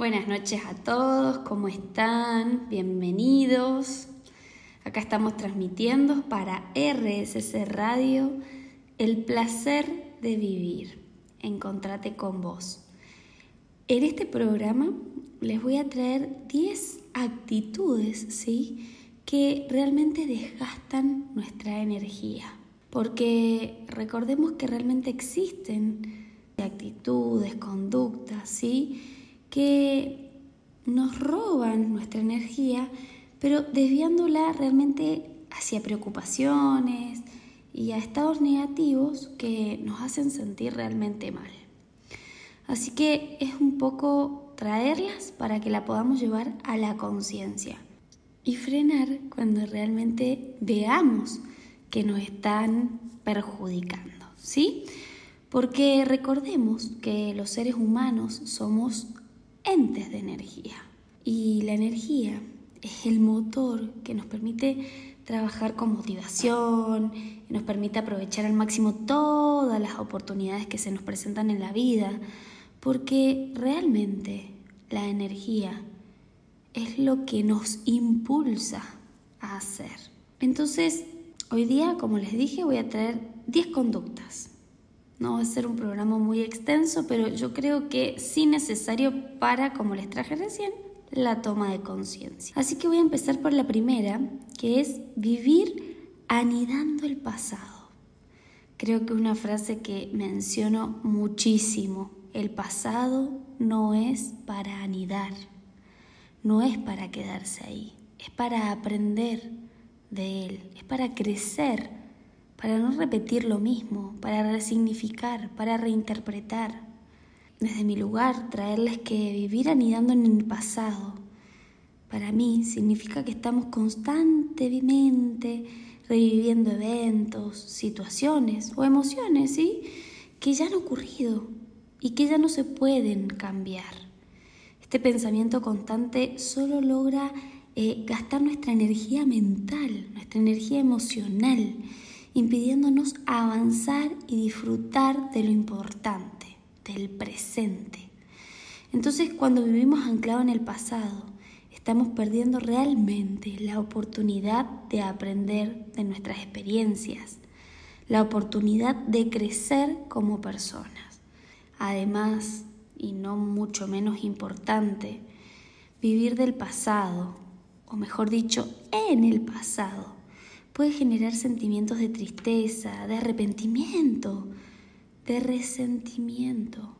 Buenas noches a todos, ¿cómo están? Bienvenidos. Acá estamos transmitiendo para RSC Radio el placer de vivir. Encontrate con vos. En este programa les voy a traer 10 actitudes, ¿sí? Que realmente desgastan nuestra energía. Porque recordemos que realmente existen actitudes, conductas, ¿sí? Que nos roban nuestra energía, pero desviándola realmente hacia preocupaciones y a estados negativos que nos hacen sentir realmente mal. Así que es un poco traerlas para que la podamos llevar a la conciencia y frenar cuando realmente veamos que nos están perjudicando, ¿sí? Porque recordemos que los seres humanos somos entes de energía y la energía es el motor que nos permite trabajar con motivación, nos permite aprovechar al máximo todas las oportunidades que se nos presentan en la vida, porque realmente la energía es lo que nos impulsa a hacer. Entonces, hoy día, como les dije, voy a traer 10 conductas no va a ser un programa muy extenso, pero yo creo que sí necesario para, como les traje recién, la toma de conciencia. Así que voy a empezar por la primera, que es vivir anidando el pasado. Creo que una frase que menciono muchísimo. El pasado no es para anidar, no es para quedarse ahí, es para aprender de él, es para crecer para no repetir lo mismo, para resignificar, para reinterpretar. Desde mi lugar, traerles que vivir anidando en el pasado, para mí significa que estamos constantemente reviviendo eventos, situaciones o emociones, ¿sí? Que ya han ocurrido y que ya no se pueden cambiar. Este pensamiento constante solo logra eh, gastar nuestra energía mental, nuestra energía emocional impidiéndonos avanzar y disfrutar de lo importante, del presente. Entonces cuando vivimos anclados en el pasado, estamos perdiendo realmente la oportunidad de aprender de nuestras experiencias, la oportunidad de crecer como personas. Además, y no mucho menos importante, vivir del pasado, o mejor dicho, en el pasado, puede generar sentimientos de tristeza, de arrepentimiento, de resentimiento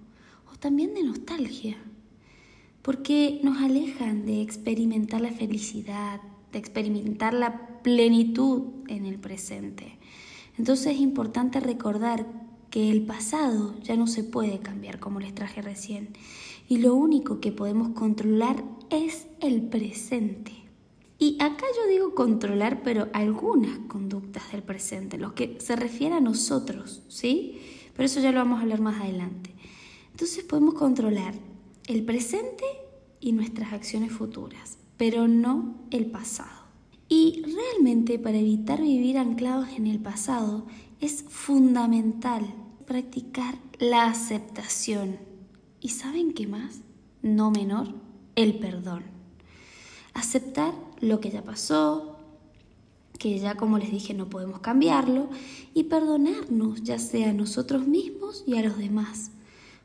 o también de nostalgia, porque nos alejan de experimentar la felicidad, de experimentar la plenitud en el presente. Entonces es importante recordar que el pasado ya no se puede cambiar como les traje recién y lo único que podemos controlar es el presente. Y acá yo digo controlar, pero algunas conductas del presente, lo que se refiere a nosotros, ¿sí? Pero eso ya lo vamos a hablar más adelante. Entonces podemos controlar el presente y nuestras acciones futuras, pero no el pasado. Y realmente para evitar vivir anclados en el pasado es fundamental practicar la aceptación. ¿Y saben qué más? No menor, el perdón. Aceptar lo que ya pasó, que ya como les dije no podemos cambiarlo, y perdonarnos ya sea a nosotros mismos y a los demás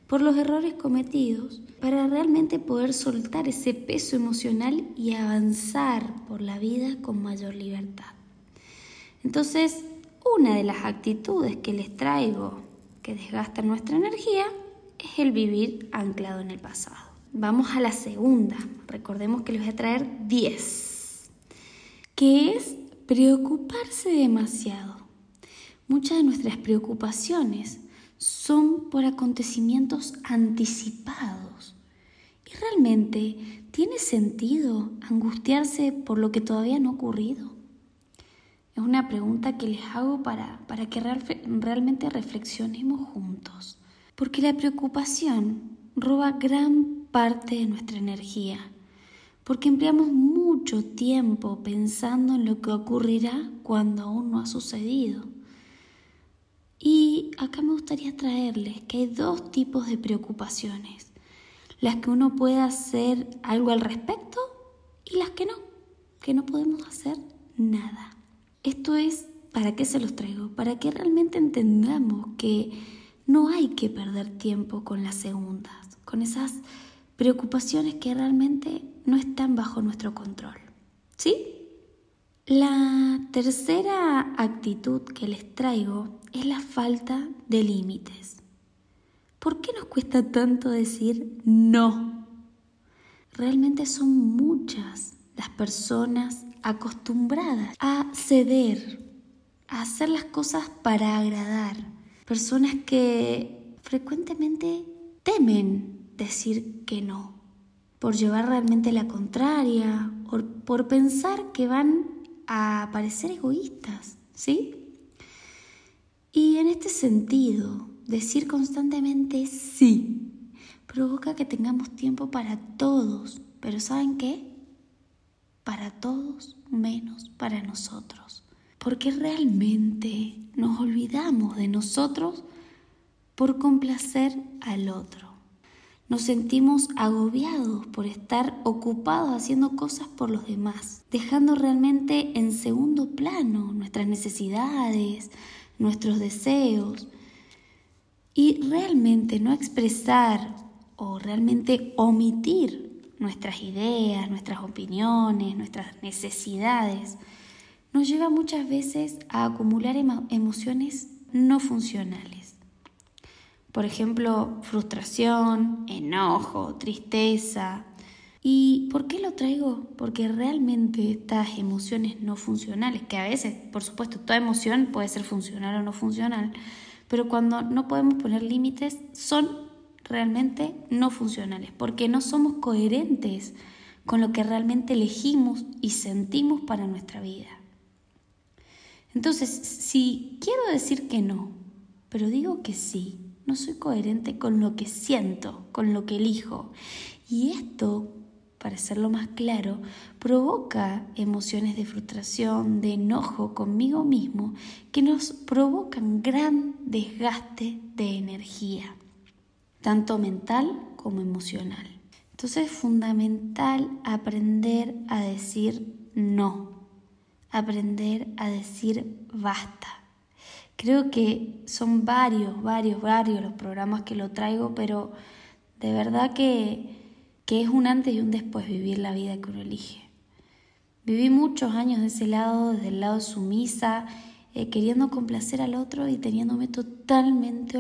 por los errores cometidos, para realmente poder soltar ese peso emocional y avanzar por la vida con mayor libertad. Entonces, una de las actitudes que les traigo que desgastan nuestra energía es el vivir anclado en el pasado. Vamos a la segunda. Recordemos que les voy a traer 10 que es preocuparse demasiado. Muchas de nuestras preocupaciones son por acontecimientos anticipados. ¿Y realmente tiene sentido angustiarse por lo que todavía no ha ocurrido? Es una pregunta que les hago para, para que realmente reflexionemos juntos. Porque la preocupación roba gran parte de nuestra energía porque empleamos mucho tiempo pensando en lo que ocurrirá cuando aún no ha sucedido. Y acá me gustaría traerles que hay dos tipos de preocupaciones. las que uno puede hacer algo al respecto y las que no, que no podemos hacer nada. Esto es, ¿para qué se los traigo? Para que realmente entendamos que no hay que perder tiempo con las segundas, con esas preocupaciones que realmente no están bajo nuestro control. ¿Sí? La tercera actitud que les traigo es la falta de límites. ¿Por qué nos cuesta tanto decir no? Realmente son muchas las personas acostumbradas a ceder, a hacer las cosas para agradar. Personas que frecuentemente temen decir que no, por llevar realmente la contraria o por pensar que van a parecer egoístas, ¿sí? Y en este sentido, decir constantemente sí provoca que tengamos tiempo para todos, pero ¿saben qué? Para todos menos para nosotros. Porque realmente nos olvidamos de nosotros por complacer al otro. Nos sentimos agobiados por estar ocupados haciendo cosas por los demás, dejando realmente en segundo plano nuestras necesidades, nuestros deseos y realmente no expresar o realmente omitir nuestras ideas, nuestras opiniones, nuestras necesidades, nos lleva muchas veces a acumular emociones no funcionales. Por ejemplo, frustración, enojo, tristeza. ¿Y por qué lo traigo? Porque realmente estas emociones no funcionales, que a veces, por supuesto, toda emoción puede ser funcional o no funcional, pero cuando no podemos poner límites, son realmente no funcionales, porque no somos coherentes con lo que realmente elegimos y sentimos para nuestra vida. Entonces, si quiero decir que no, pero digo que sí, no soy coherente con lo que siento, con lo que elijo. Y esto, para hacerlo más claro, provoca emociones de frustración, de enojo conmigo mismo, que nos provocan gran desgaste de energía, tanto mental como emocional. Entonces es fundamental aprender a decir no, aprender a decir basta Creo que son varios, varios, varios los programas que lo traigo, pero de verdad que, es un antes y un después vivir la vida que uno elige. Viví muchos años de ese lado, desde el lado sumisa, eh, queriendo complacer al otro y teniéndome totalmente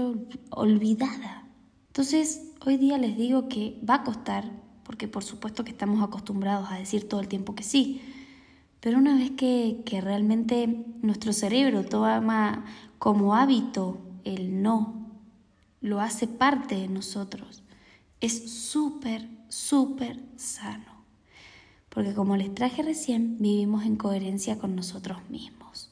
olvidada. Entonces, hoy día les digo que va a costar, porque por supuesto que estamos acostumbrados a decir todo el tiempo que sí, pero una vez que, que realmente nuestro cerebro toma como hábito el no, lo hace parte de nosotros, es súper, súper sano. Porque como les traje recién, vivimos en coherencia con nosotros mismos.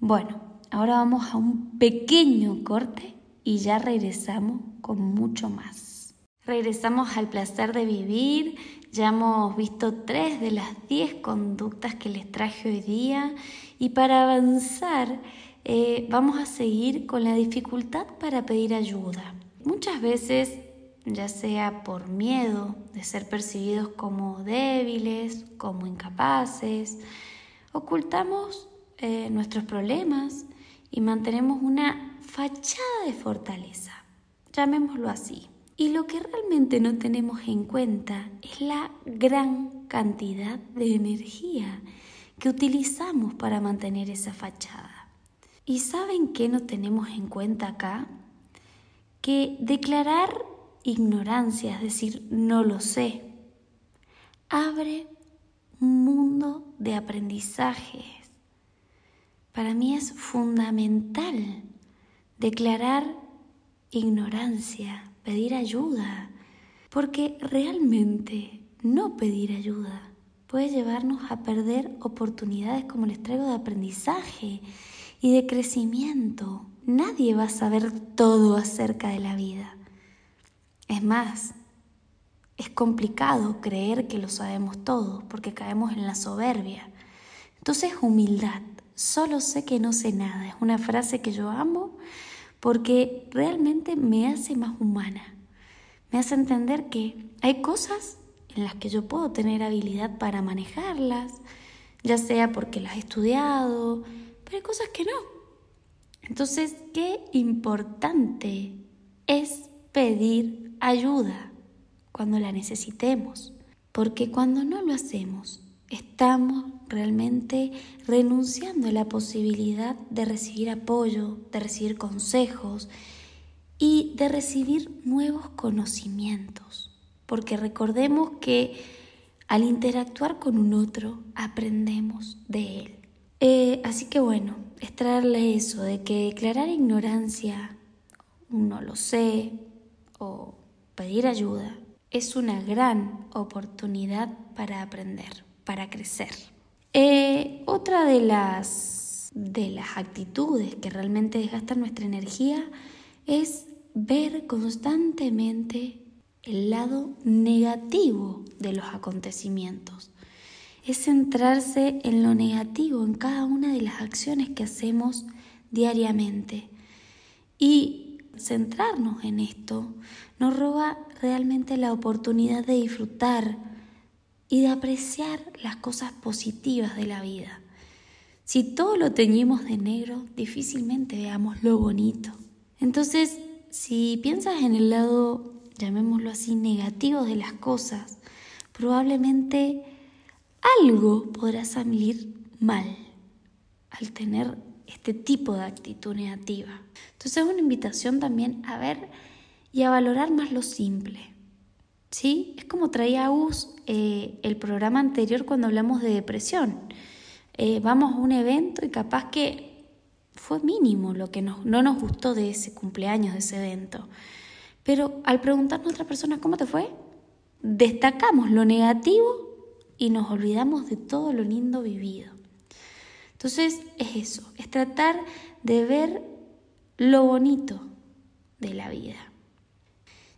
Bueno, ahora vamos a un pequeño corte y ya regresamos con mucho más. Regresamos al placer de vivir ya hemos visto tres de las diez conductas que les traje hoy día y para avanzar eh, vamos a seguir con la dificultad para pedir ayuda. Muchas veces, ya sea por miedo de ser percibidos como débiles, como incapaces, ocultamos eh, nuestros problemas y mantenemos una fachada de fortaleza, llamémoslo así. Y lo que realmente no tenemos en cuenta es la gran cantidad de energía que utilizamos para mantener esa fachada. ¿Y saben qué no tenemos en cuenta acá? Que declarar ignorancia, es decir, no lo sé, abre un mundo de aprendizajes. Para mí es fundamental declarar ignorancia, pedir ayuda, porque realmente no pedir ayuda puede llevarnos a perder oportunidades como les traigo de aprendizaje y de crecimiento. Nadie va a saber todo acerca de la vida. Es más, es complicado creer que lo sabemos todo porque caemos en la soberbia. Entonces, humildad. Solo sé que no sé nada. Es una frase que yo amo porque realmente me hace más humana, me hace entender que hay cosas en las que yo puedo tener habilidad para manejarlas, ya sea porque las he estudiado, pero hay cosas que no. Entonces, qué importante es pedir ayuda cuando la necesitemos, porque cuando no lo hacemos, estamos realmente renunciando a la posibilidad de recibir apoyo, de recibir consejos y de recibir nuevos conocimientos. Porque recordemos que al interactuar con un otro aprendemos de él. Eh, así que bueno, es traerle eso de que declarar ignorancia, no lo sé, o pedir ayuda, es una gran oportunidad para aprender, para crecer. Eh, otra de las, de las actitudes que realmente desgastan nuestra energía es ver constantemente el lado negativo de los acontecimientos. Es centrarse en lo negativo en cada una de las acciones que hacemos diariamente. Y centrarnos en esto nos roba realmente la oportunidad de disfrutar y de apreciar las cosas positivas de la vida. Si todo lo teñimos de negro, difícilmente veamos lo bonito. Entonces, si piensas en el lado, llamémoslo así, negativo de las cosas, probablemente algo podrá salir mal al tener este tipo de actitud negativa. Entonces es una invitación también a ver y a valorar más lo simple. ¿Sí? Es como traía Us eh, el programa anterior cuando hablamos de depresión. Eh, vamos a un evento y capaz que fue mínimo lo que no nos gustó de ese cumpleaños, de ese evento. Pero al preguntarnos a otra persona cómo te fue, destacamos lo negativo y nos olvidamos de todo lo lindo vivido. Entonces es eso, es tratar de ver lo bonito de la vida.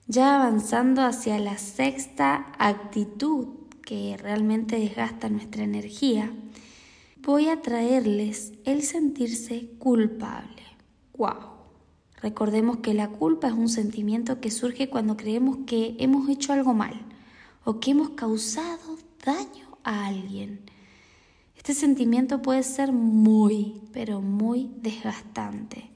Ya avanzando hacia la sexta actitud que realmente desgasta nuestra energía, voy a traerles el sentirse culpable. ¡Wow! Recordemos que la culpa es un sentimiento que surge cuando creemos que hemos hecho algo mal o que hemos causado daño a alguien. Este sentimiento puede ser muy, pero muy desgastante.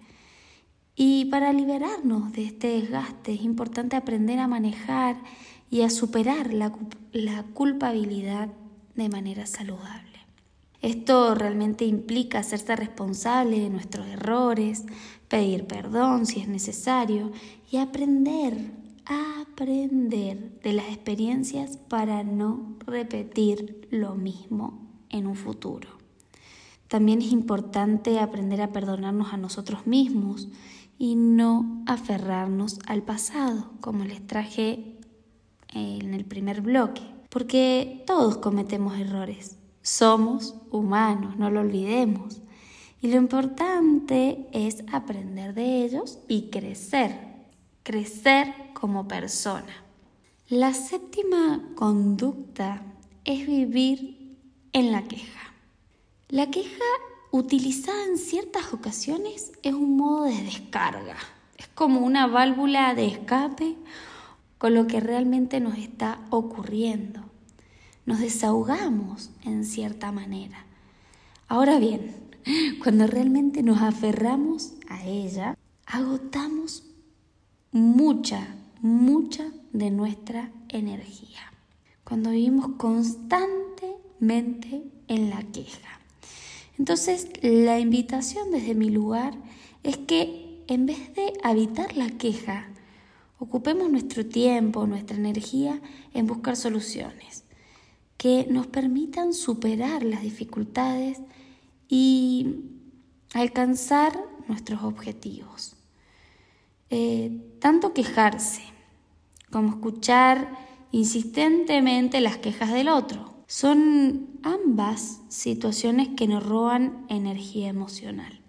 Y para liberarnos de este desgaste es importante aprender a manejar y a superar la, la culpabilidad de manera saludable. Esto realmente implica hacerse responsable de nuestros errores, pedir perdón si es necesario y aprender, aprender de las experiencias para no repetir lo mismo en un futuro. También es importante aprender a perdonarnos a nosotros mismos y no aferrarnos al pasado, como les traje en el primer bloque, porque todos cometemos errores somos humanos, no lo olvidemos. Y lo importante es aprender de ellos y crecer, crecer como persona. La séptima conducta es vivir en la queja. La queja utilizada en ciertas ocasiones es un modo de descarga, es como una válvula de escape con lo que realmente nos está ocurriendo nos desahogamos en cierta manera. Ahora bien, cuando realmente nos aferramos a ella, agotamos mucha, mucha de nuestra energía. Cuando vivimos constantemente en la queja. Entonces, la invitación desde mi lugar es que en vez de habitar la queja, ocupemos nuestro tiempo, nuestra energía en buscar soluciones que nos permitan superar las dificultades y alcanzar nuestros objetivos. Eh, tanto quejarse como escuchar insistentemente las quejas del otro son ambas situaciones que nos roban energía emocional.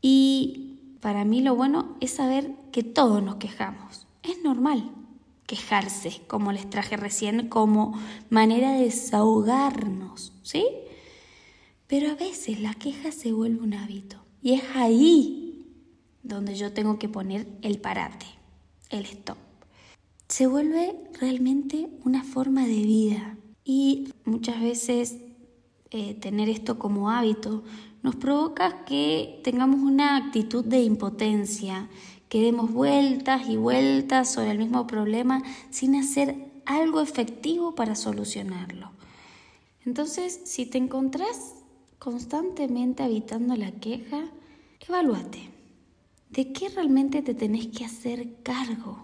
Y para mí lo bueno es saber que todos nos quejamos. Es normal quejarse, como les traje recién, como manera de desahogarnos, ¿sí? Pero a veces la queja se vuelve un hábito y es ahí donde yo tengo que poner el parate, el stop. se vuelve realmente una forma de vida. Y muchas veces eh, tener esto como hábito nos provoca que tengamos una actitud de impotencia, que demos vueltas y vueltas sobre el mismo problema sin hacer algo efectivo para solucionarlo. Entonces, si te encontrás constantemente habitando la queja, evalúate. ¿De qué realmente te tenés que hacer cargo?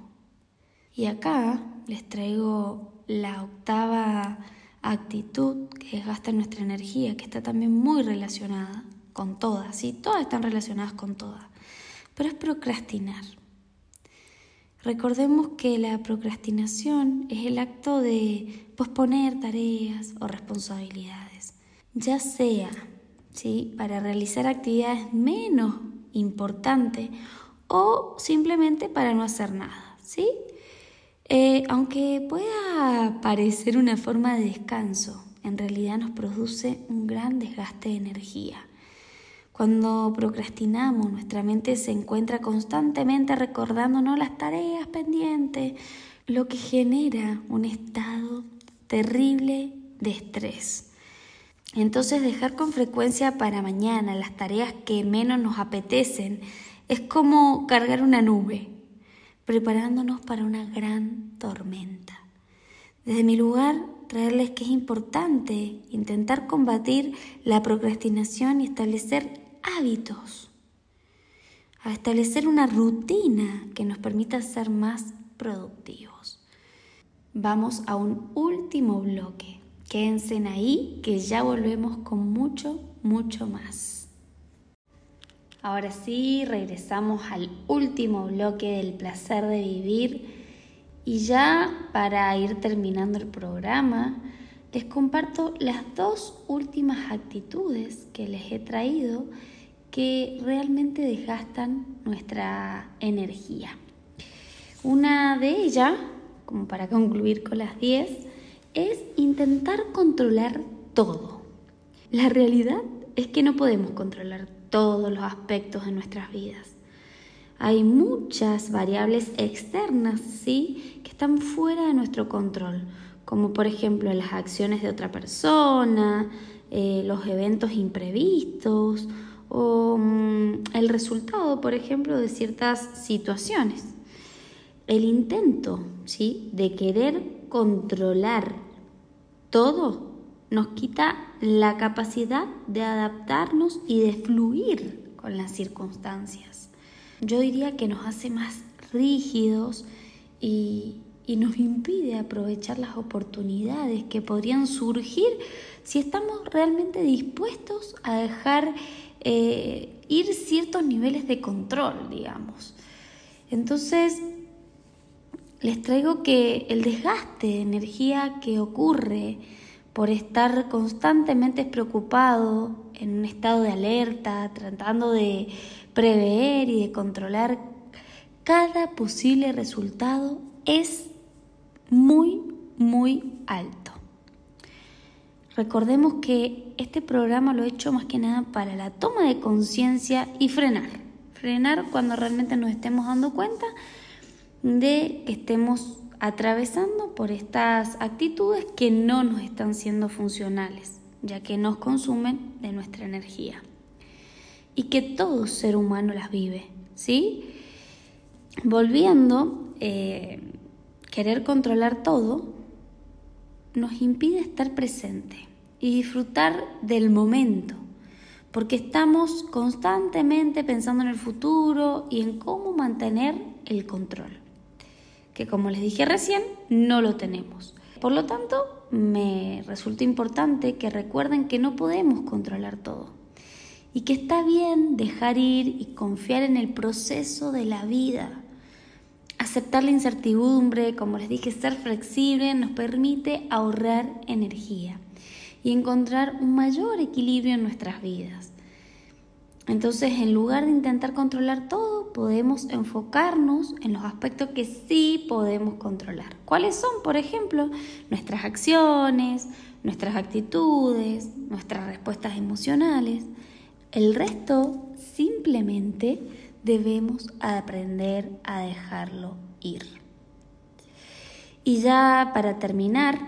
Y acá les traigo la octava actitud que desgasta nuestra energía, que está también muy relacionada con todas, ¿sí? Todas están relacionadas con todas, pero es procrastinar. Recordemos que la procrastinación es el acto de posponer tareas o responsabilidades, ya sea ¿sí? para realizar actividades menos importantes o simplemente para no hacer nada. ¿sí? Eh, aunque pueda parecer una forma de descanso, en realidad nos produce un gran desgaste de energía. Cuando procrastinamos, nuestra mente se encuentra constantemente recordándonos las tareas pendientes, lo que genera un estado terrible de estrés. Entonces dejar con frecuencia para mañana las tareas que menos nos apetecen es como cargar una nube, preparándonos para una gran tormenta. Desde mi lugar, traerles que es importante intentar combatir la procrastinación y establecer hábitos, a establecer una rutina que nos permita ser más productivos. Vamos a un último bloque. Quédense ahí que ya volvemos con mucho, mucho más. Ahora sí, regresamos al último bloque del placer de vivir y ya para ir terminando el programa, les comparto las dos últimas actitudes que les he traído que realmente desgastan nuestra energía. Una de ellas, como para concluir con las 10, es intentar controlar todo. La realidad es que no podemos controlar todos los aspectos de nuestras vidas. Hay muchas variables externas, sí, que están fuera de nuestro control, como por ejemplo las acciones de otra persona, eh, los eventos imprevistos o mm, el resultado, por ejemplo, de ciertas situaciones. El intento ¿sí? de querer controlar todo nos quita la capacidad de adaptarnos y de fluir con las circunstancias. Yo diría que nos hace más rígidos y, y nos impide aprovechar las oportunidades que podrían surgir si estamos realmente dispuestos a dejar eh, ir ciertos niveles de control, digamos. Entonces, les traigo que el desgaste de energía que ocurre por estar constantemente preocupado, en un estado de alerta, tratando de prever y de controlar cada posible resultado, es muy, muy alto. Recordemos que este programa lo he hecho más que nada para la toma de conciencia y frenar. Frenar cuando realmente nos estemos dando cuenta de que estemos atravesando por estas actitudes que no nos están siendo funcionales, ya que nos consumen de nuestra energía. Y que todo ser humano las vive, ¿sí? Volviendo, eh, querer controlar todo nos impide estar presente y disfrutar del momento, porque estamos constantemente pensando en el futuro y en cómo mantener el control, que como les dije recién, no lo tenemos. Por lo tanto, me resulta importante que recuerden que no podemos controlar todo y que está bien dejar ir y confiar en el proceso de la vida. Aceptar la incertidumbre, como les dije, ser flexible nos permite ahorrar energía y encontrar un mayor equilibrio en nuestras vidas. Entonces, en lugar de intentar controlar todo, podemos enfocarnos en los aspectos que sí podemos controlar. ¿Cuáles son? Por ejemplo, nuestras acciones, nuestras actitudes, nuestras respuestas emocionales. El resto simplemente debemos aprender a dejarlo ir. Y ya para terminar,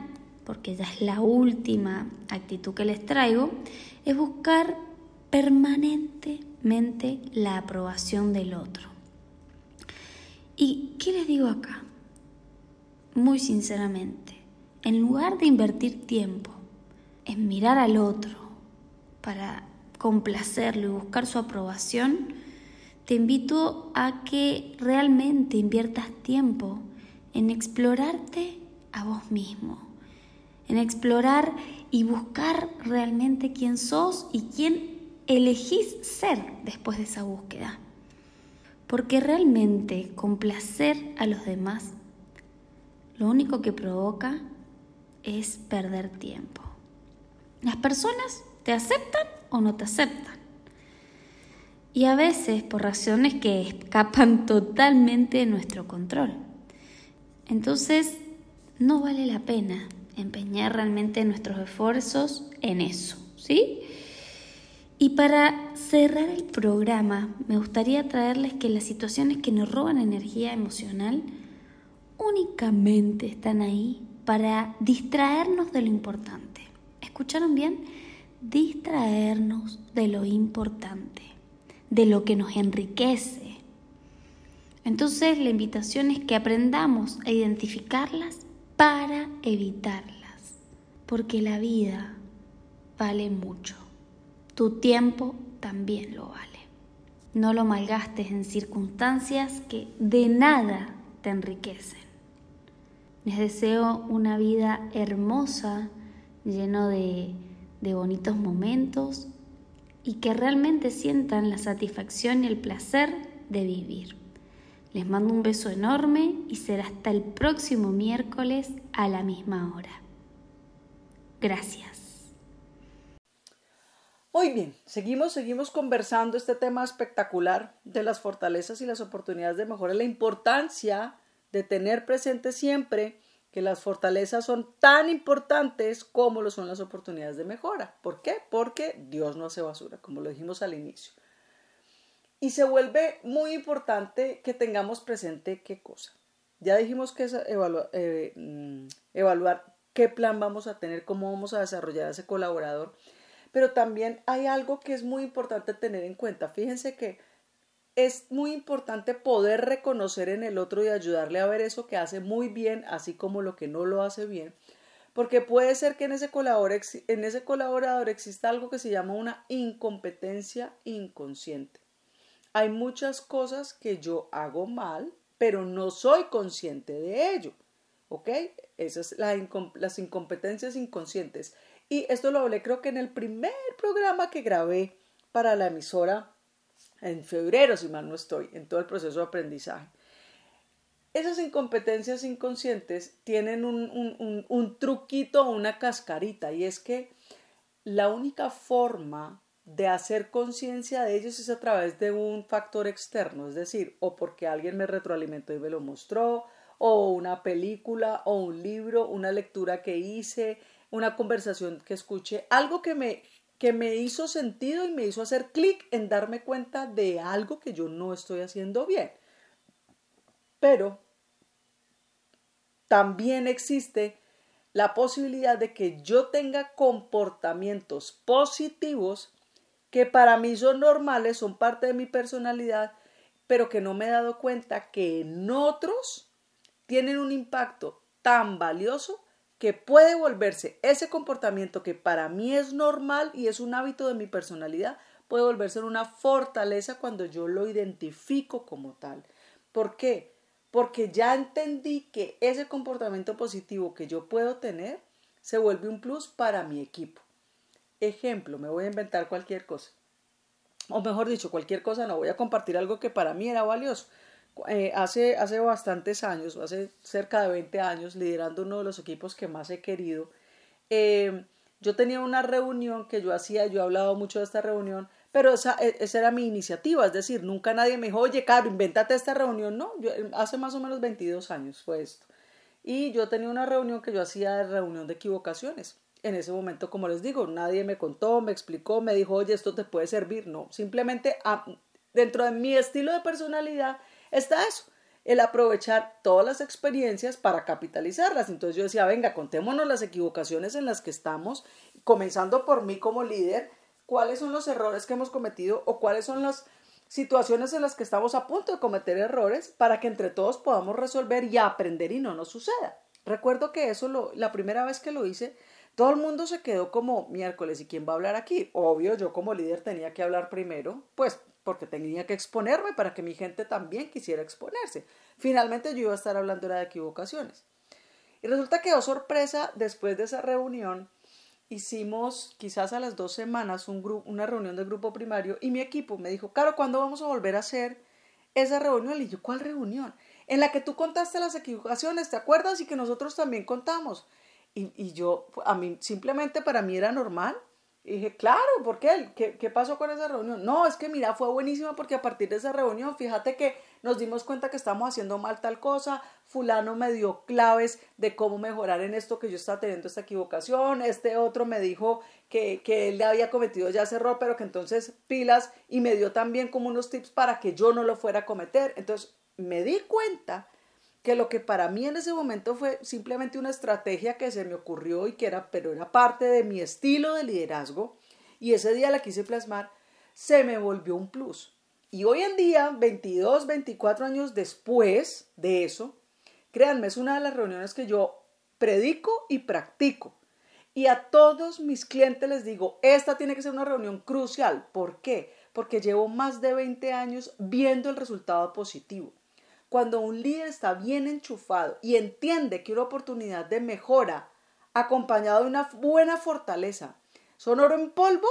porque ya es la última actitud que les traigo, es buscar permanentemente la aprobación del otro. ¿Y qué les digo acá? Muy sinceramente, en lugar de invertir tiempo en mirar al otro para complacerlo y buscar su aprobación, te invito a que realmente inviertas tiempo en explorarte a vos mismo, en explorar y buscar realmente quién sos y quién elegís ser después de esa búsqueda. Porque realmente complacer a los demás lo único que provoca es perder tiempo. Las personas te aceptan o no te aceptan. Y a veces por razones que escapan totalmente de nuestro control. Entonces, no vale la pena empeñar realmente nuestros esfuerzos en eso, ¿sí? Y para cerrar el programa, me gustaría traerles que las situaciones que nos roban energía emocional únicamente están ahí para distraernos de lo importante. ¿Escucharon bien? Distraernos de lo importante, de lo que nos enriquece. Entonces la invitación es que aprendamos a identificarlas para evitarlas, porque la vida vale mucho. Tu tiempo también lo vale. No lo malgastes en circunstancias que de nada te enriquecen. Les deseo una vida hermosa, lleno de, de bonitos momentos y que realmente sientan la satisfacción y el placer de vivir. Les mando un beso enorme y será hasta el próximo miércoles a la misma hora. Gracias. Muy bien, seguimos, seguimos conversando este tema espectacular de las fortalezas y las oportunidades de mejora, la importancia de tener presente siempre que las fortalezas son tan importantes como lo son las oportunidades de mejora. ¿Por qué? Porque Dios no hace basura, como lo dijimos al inicio. Y se vuelve muy importante que tengamos presente qué cosa. Ya dijimos que es eh, mm, evaluar qué plan vamos a tener, cómo vamos a desarrollar a ese colaborador. Pero también hay algo que es muy importante tener en cuenta. Fíjense que es muy importante poder reconocer en el otro y ayudarle a ver eso que hace muy bien, así como lo que no lo hace bien. Porque puede ser que en ese, colaborador, en ese colaborador exista algo que se llama una incompetencia inconsciente. Hay muchas cosas que yo hago mal, pero no soy consciente de ello. ¿Ok? Esas son las incompetencias inconscientes. Y esto lo hablé creo que en el primer programa que grabé para la emisora en febrero, si mal no estoy, en todo el proceso de aprendizaje. Esas incompetencias inconscientes tienen un, un, un truquito o una cascarita y es que la única forma de hacer conciencia de ellos es a través de un factor externo, es decir, o porque alguien me retroalimentó y me lo mostró, o una película, o un libro, una lectura que hice, una conversación que escuché, algo que me, que me hizo sentido y me hizo hacer clic en darme cuenta de algo que yo no estoy haciendo bien. Pero también existe la posibilidad de que yo tenga comportamientos positivos que para mí son normales, son parte de mi personalidad, pero que no me he dado cuenta que en otros tienen un impacto tan valioso que puede volverse ese comportamiento que para mí es normal y es un hábito de mi personalidad, puede volverse una fortaleza cuando yo lo identifico como tal. ¿Por qué? Porque ya entendí que ese comportamiento positivo que yo puedo tener se vuelve un plus para mi equipo. Ejemplo, me voy a inventar cualquier cosa. O mejor dicho, cualquier cosa, no voy a compartir algo que para mí era valioso. Eh, hace, hace bastantes años, hace cerca de 20 años, liderando uno de los equipos que más he querido, eh, yo tenía una reunión que yo hacía, yo he hablado mucho de esta reunión, pero esa, e, esa, era mi iniciativa, es decir, nunca nadie me dijo, oye, Caro, invéntate esta reunión, no, yo, hace más o menos 22 años fue esto. Y yo tenía una reunión que yo hacía de reunión de equivocaciones en ese momento, como les digo, nadie me contó, me explicó, me dijo, oye, esto te puede servir. No, simplemente dentro de mi estilo de personalidad está eso. el aprovechar todas las experiencias para capitalizarlas. Entonces yo decía, venga, contémonos las equivocaciones en las que estamos, comenzando por mí como líder, cuáles son los errores que hemos cometido o cuáles son las situaciones en las que estamos a punto de cometer errores para que entre todos podamos resolver y aprender y no nos suceda. Recuerdo que eso lo, la primera vez que lo hice, todo el mundo se quedó como miércoles, ¿y quién va a hablar aquí? Obvio, yo como líder tenía que hablar primero, pues porque tenía que exponerme para que mi gente también quisiera exponerse. Finalmente yo iba a estar hablando de equivocaciones. Y resulta que, oh sorpresa, después de esa reunión, hicimos quizás a las dos semanas un una reunión del grupo primario y mi equipo me dijo, Caro, ¿cuándo vamos a volver a hacer esa reunión? Y yo, ¿cuál reunión? En la que tú contaste las equivocaciones, ¿te acuerdas? Y que nosotros también contamos. Y, y yo, a mí, simplemente para mí era normal. Y dije, claro, ¿por qué? qué? ¿Qué pasó con esa reunión? No, es que mira, fue buenísima porque a partir de esa reunión, fíjate que nos dimos cuenta que estamos haciendo mal tal cosa, fulano me dio claves de cómo mejorar en esto que yo estaba teniendo esta equivocación, este otro me dijo que, que él le había cometido ya ese error, pero que entonces pilas y me dio también como unos tips para que yo no lo fuera a cometer. Entonces me di cuenta que lo que para mí en ese momento fue simplemente una estrategia que se me ocurrió y que era, pero era parte de mi estilo de liderazgo, y ese día la quise plasmar, se me volvió un plus. Y hoy en día, 22, 24 años después de eso, créanme, es una de las reuniones que yo predico y practico. Y a todos mis clientes les digo, esta tiene que ser una reunión crucial. ¿Por qué? Porque llevo más de 20 años viendo el resultado positivo. Cuando un líder está bien enchufado y entiende que una oportunidad de mejora acompañado de una buena fortaleza son oro en polvo,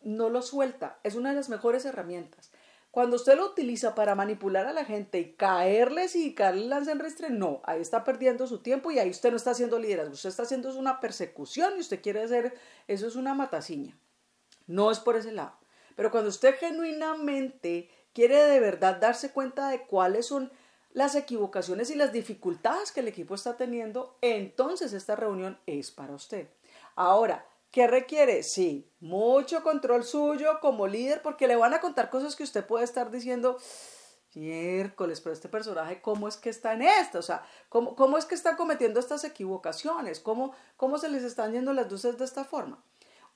no lo suelta. Es una de las mejores herramientas. Cuando usted lo utiliza para manipular a la gente y caerles y caerles lance en restre, no, ahí está perdiendo su tiempo y ahí usted no está haciendo liderazgo, usted está haciendo una persecución y usted quiere hacer, eso es una mataciña. No es por ese lado. Pero cuando usted genuinamente quiere de verdad darse cuenta de cuáles son las equivocaciones y las dificultades que el equipo está teniendo, entonces esta reunión es para usted. Ahora, ¿Qué requiere? Sí, mucho control suyo como líder porque le van a contar cosas que usted puede estar diciendo, miércoles, pero este personaje, ¿cómo es que está en esto? O sea, ¿cómo, es que está cometiendo estas equivocaciones? ¿Cómo, ¿Cómo se les están yendo las luces de esta forma?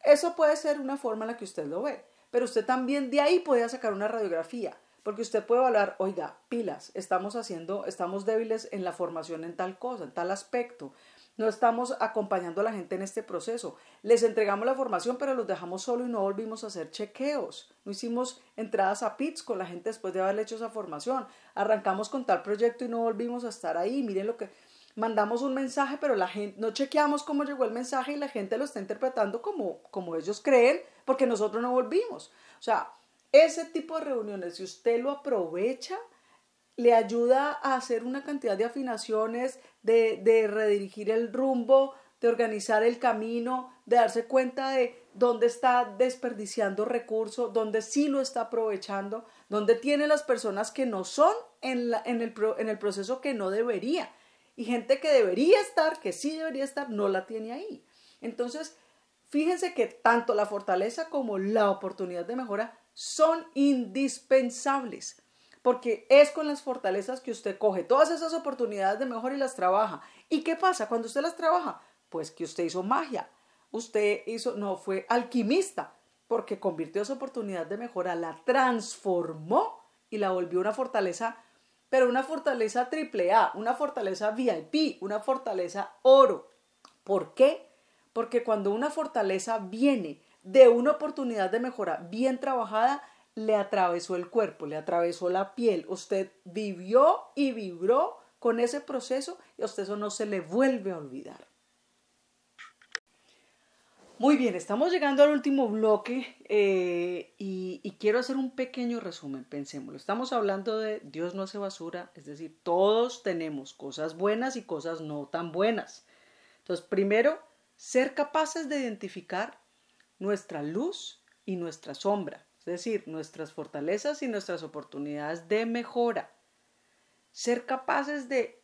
Eso puede ser una forma en la que usted lo ve, pero usted también de ahí puede sacar una radiografía, porque usted puede hablar, oiga, pilas, estamos haciendo, estamos débiles en la formación en tal cosa, en tal aspecto, no estamos acompañando a la gente en este proceso. Les entregamos la formación, pero los dejamos solo y no volvimos a hacer chequeos. No hicimos entradas a PITS con la gente después de haberle hecho esa formación. Arrancamos con tal proyecto y no volvimos a estar ahí. Miren lo que mandamos un mensaje, pero la gente no chequeamos cómo llegó el mensaje y la gente lo está interpretando como, como ellos creen, porque nosotros no volvimos. O sea, ese tipo de reuniones, si usted lo aprovecha, le ayuda a hacer una cantidad de afinaciones, de, de, redirigir el rumbo, de organizar el camino, de darse cuenta de dónde está desperdiciando recursos, dónde sí lo está aprovechando, dónde tiene las personas que no son en, la, en, el, en el proceso que no debería. Y gente que debería estar, que sí debería estar, no la tiene ahí. Entonces, fíjense que tanto la fortaleza como la oportunidad de mejora son indispensables porque es con las fortalezas que usted coge todas esas oportunidades de mejor y las trabaja. ¿Y qué pasa cuando usted las trabaja? Pues que usted hizo magia, usted hizo, no fue alquimista, porque convirtió esa oportunidad de mejora, la transformó y la volvió una fortaleza, pero una fortaleza triple A, una fortaleza VIP, una fortaleza oro. ¿Por qué? Porque cuando una fortaleza viene de una oportunidad de mejora bien trabajada, le atravesó el cuerpo, le atravesó la piel. Usted vivió y vibró con ese proceso y a usted eso no se le vuelve a olvidar. Muy bien, estamos llegando al último bloque eh, y, y, quiero hacer un pequeño resumen, pensémoslo. Estamos hablando de Dios no hace basura, es decir, todos tenemos cosas buenas y cosas no tan buenas. Entonces, primero, ser capaces de identificar nuestra luz y nuestra sombra es decir, nuestras fortalezas y nuestras oportunidades de mejora. Ser capaces de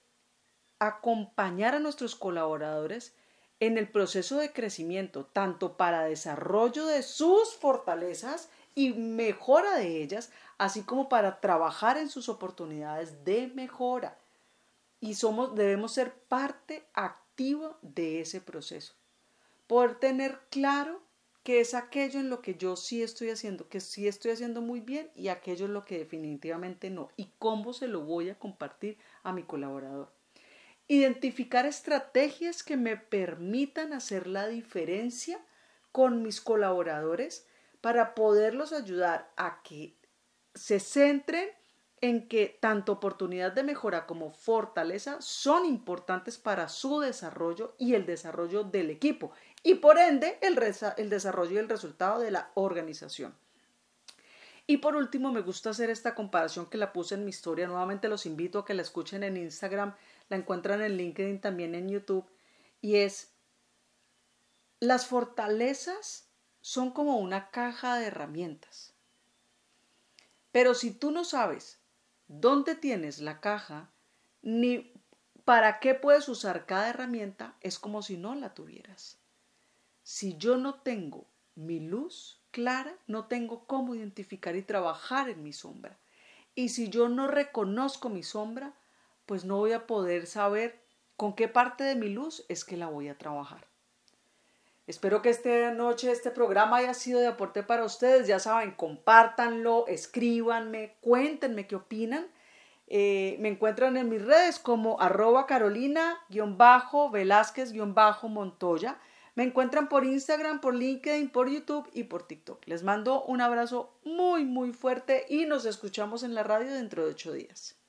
acompañar a nuestros colaboradores en el proceso de crecimiento, tanto para desarrollo de sus fortalezas y mejora de ellas, así como para trabajar en sus oportunidades de mejora. Y somos, debemos ser parte activa de ese proceso. Poder tener claro que es aquello en lo que yo sí estoy haciendo, que sí estoy haciendo muy bien y aquello en lo que definitivamente no. Y cómo se lo voy a compartir a mi colaborador. Identificar estrategias que me permitan hacer la diferencia con mis colaboradores para poderlos ayudar a que se centren en que tanto oportunidad de mejora como fortaleza son importantes para su desarrollo y el desarrollo del equipo y por ende el, desarrollo y el resultado de la organización. Y por último, me gusta hacer esta comparación que la puse en mi historia. Nuevamente los invito a que la escuchen en Instagram, la encuentran en LinkedIn, también en YouTube. Y es, las fortalezas son como una caja de herramientas. Pero si tú no sabes dónde tienes la caja, ni para qué puedes usar cada herramienta, es como si no la tuvieras. Si yo no tengo mi luz clara, no tengo cómo identificar y trabajar en mi sombra. Y si yo no reconozco mi sombra, pues no voy a poder saber con qué parte de mi luz es que la voy a trabajar. Espero que esta noche este programa haya sido de aporte para ustedes. Ya saben, compártanlo, escríbanme, cuéntenme qué opinan. Eh, me encuentran en mis redes como arroba carolina-velázquez-montoya. Me encuentran por Instagram, por LinkedIn, por YouTube y por TikTok. Les mando un abrazo muy, muy fuerte y nos escuchamos en la radio dentro de ocho días.